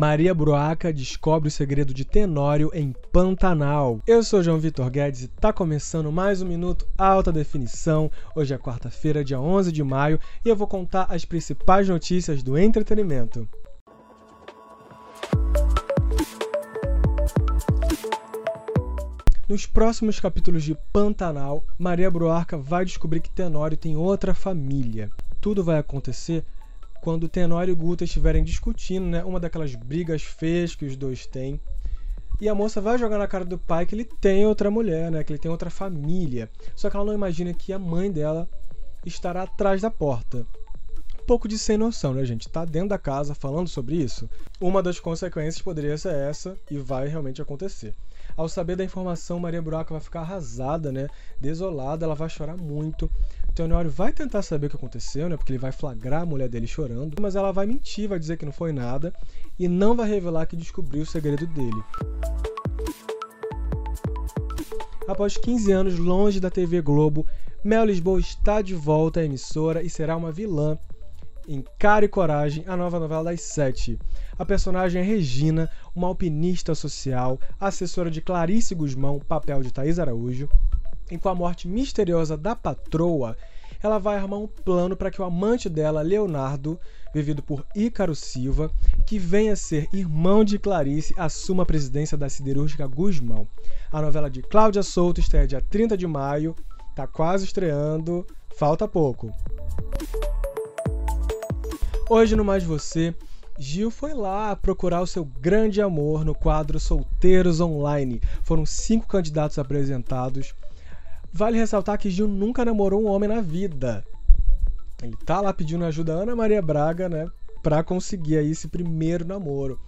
Maria Bruaca descobre o segredo de Tenório em Pantanal. Eu sou João Vitor Guedes e tá começando mais um Minuto Alta Definição. Hoje é quarta-feira, dia 11 de maio, e eu vou contar as principais notícias do entretenimento. Nos próximos capítulos de Pantanal, Maria Bruarca vai descobrir que Tenório tem outra família. Tudo vai acontecer quando Tenório e Guta estiverem discutindo, né, uma daquelas brigas feias que os dois têm. E a moça vai jogar na cara do pai que ele tem outra mulher, né, que ele tem outra família. Só que ela não imagina que a mãe dela estará atrás da porta. Um pouco de sem noção, né, gente? Tá dentro da casa falando sobre isso. Uma das consequências poderia ser essa e vai realmente acontecer. Ao saber da informação, Maria Buraca vai ficar arrasada, né? Desolada, ela vai chorar muito. Teonório vai tentar saber o que aconteceu, né? Porque ele vai flagrar a mulher dele chorando, mas ela vai mentir, vai dizer que não foi nada e não vai revelar que descobriu o segredo dele. Após 15 anos longe da TV Globo, Mel Lisboa está de volta à emissora e será uma vilã em Cara e Coragem, a nova novela das sete. A personagem é Regina, uma alpinista social, assessora de Clarice Guzmão, papel de Thaís Araújo. E com a morte misteriosa da patroa, ela vai armar um plano para que o amante dela, Leonardo, vivido por Ícaro Silva, que venha a ser irmão de Clarice, assuma a presidência da siderúrgica Guzmão. A novela de Cláudia Souto estreia dia 30 de maio, tá quase estreando, falta pouco. Hoje no Mais Você, Gil foi lá procurar o seu grande amor no quadro Solteiros Online. Foram cinco candidatos apresentados. Vale ressaltar que Gil nunca namorou um homem na vida. Ele tá lá pedindo ajuda a Ana Maria Braga, né, para conseguir aí esse primeiro namoro.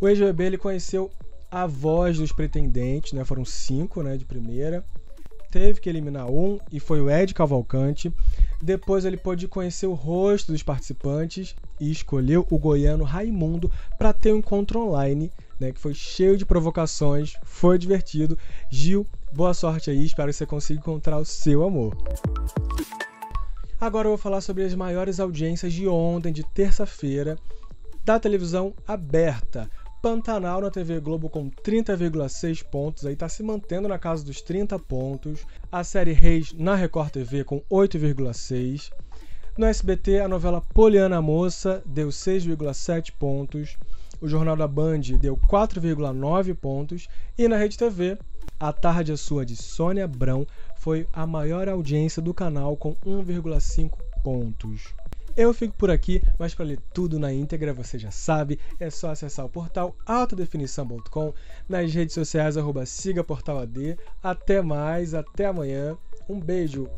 O ex-BBB ele conheceu a voz dos pretendentes, né, foram cinco, né, de primeira teve que eliminar um e foi o Ed Cavalcante. Depois ele pôde conhecer o rosto dos participantes e escolheu o goiano Raimundo para ter um encontro online, né, que foi cheio de provocações, foi divertido. Gil, boa sorte aí, espero que você consiga encontrar o seu amor. Agora eu vou falar sobre as maiores audiências de ontem, de terça-feira, da televisão aberta. Pantanal na TV Globo com 30,6 pontos, aí tá se mantendo na casa dos 30 pontos. A série Reis na Record TV com 8,6. No SBT, a novela Poliana Moça deu 6,7 pontos. O Jornal da Band deu 4,9 pontos. E na Rede TV, A Tarde é Sua de Sônia Brão foi a maior audiência do canal com 1,5 pontos. Eu fico por aqui, mas para ler tudo na íntegra, você já sabe, é só acessar o portal altadefinição.com, nas redes sociais, arroba siga portal AD. Até mais, até amanhã. Um beijo!